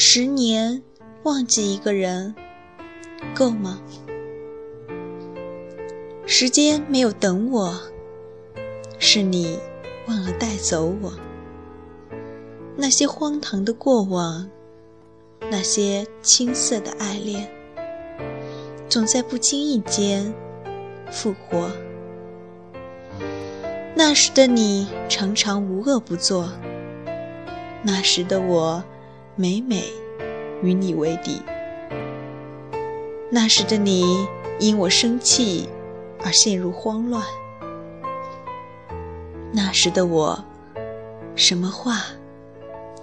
十年忘记一个人，够吗？时间没有等我，是你忘了带走我。那些荒唐的过往，那些青涩的爱恋，总在不经意间复活。那时的你常常无恶不作，那时的我每每与你为敌。那时的你因我生气而陷入慌乱，那时的我什么话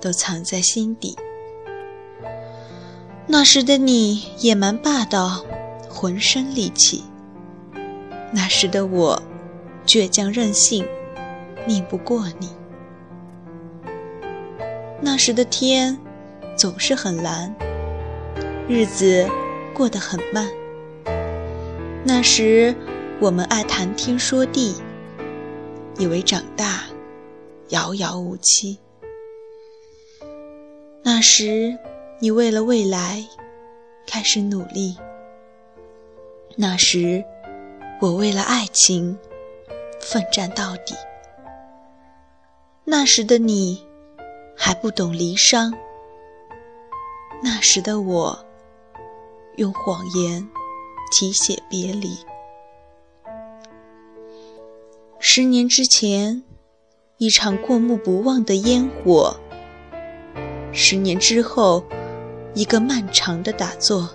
都藏在心底。那时的你野蛮霸道，浑身戾气。那时的我。倔强任性，拧不过你。那时的天总是很蓝，日子过得很慢。那时我们爱谈天说地，以为长大遥遥无期。那时你为了未来开始努力，那时我为了爱情。奋战到底。那时的你还不懂离殇，那时的我用谎言题写别离。十年之前，一场过目不忘的烟火；十年之后，一个漫长的打坐。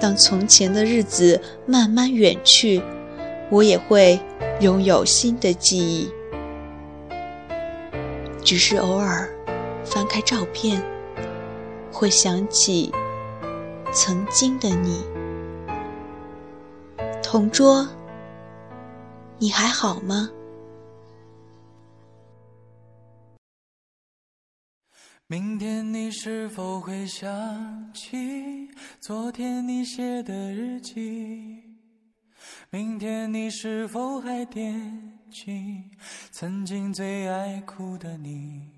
当从前的日子慢慢远去。我也会拥有新的记忆，只是偶尔翻开照片，会想起曾经的你。同桌，你还好吗？明天你是否会想起昨天你写的日记？明天你是否还惦记曾经最爱哭的你？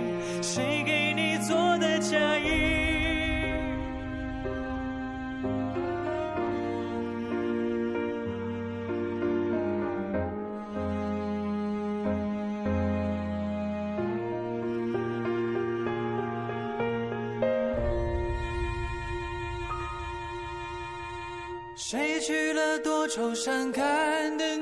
谁娶了多愁善感的